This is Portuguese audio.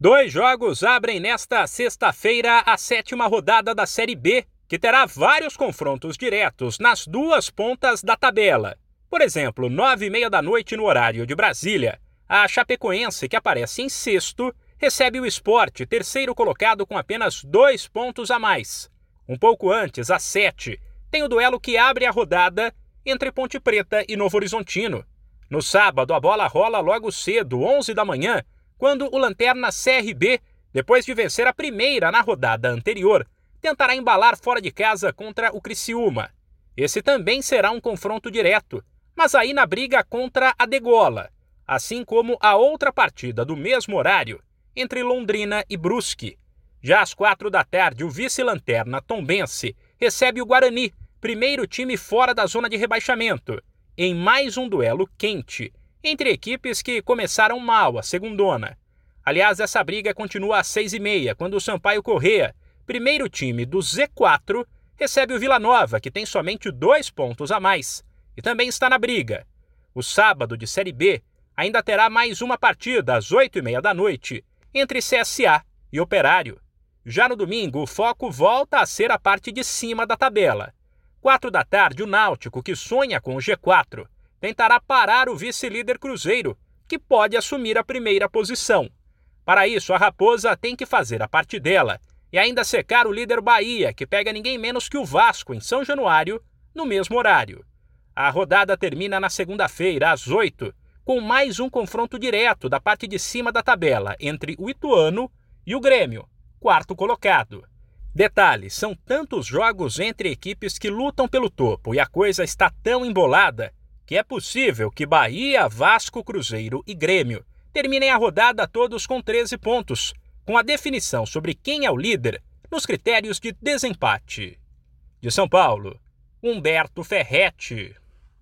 Dois jogos abrem nesta sexta-feira a sétima rodada da Série B, que terá vários confrontos diretos nas duas pontas da tabela. Por exemplo, nove e meia da noite no horário de Brasília, a Chapecoense, que aparece em sexto, recebe o esporte, terceiro colocado com apenas dois pontos a mais. Um pouco antes, às sete, tem o duelo que abre a rodada entre Ponte Preta e Novo Horizontino. No sábado, a bola rola logo cedo, 11 da manhã, quando o Lanterna CRB, depois de vencer a primeira na rodada anterior, tentará embalar fora de casa contra o Criciúma. Esse também será um confronto direto, mas aí na briga contra a Degola, assim como a outra partida do mesmo horário entre Londrina e Brusque. Já às quatro da tarde, o vice-lanterna Tombense recebe o Guarani, primeiro time fora da zona de rebaixamento, em mais um duelo quente entre equipes que começaram mal a segundona. Aliás, essa briga continua às seis e meia, quando o Sampaio Correa, primeiro time do Z4, recebe o Vila Nova, que tem somente dois pontos a mais, e também está na briga. O sábado de Série B ainda terá mais uma partida às oito e meia da noite entre CSA e Operário. Já no domingo, o foco volta a ser a parte de cima da tabela. Quatro da tarde, o Náutico, que sonha com o G4, tentará parar o vice-líder Cruzeiro, que pode assumir a primeira posição. Para isso, a Raposa tem que fazer a parte dela e ainda secar o líder Bahia, que pega ninguém menos que o Vasco em São Januário, no mesmo horário. A rodada termina na segunda-feira, às 8, com mais um confronto direto da parte de cima da tabela entre o Ituano e o Grêmio, quarto colocado. Detalhe: são tantos jogos entre equipes que lutam pelo topo e a coisa está tão embolada que é possível que Bahia, Vasco, Cruzeiro e Grêmio terminem a rodada todos com 13 pontos, com a definição sobre quem é o líder nos critérios de desempate. De São Paulo, Humberto Ferretti.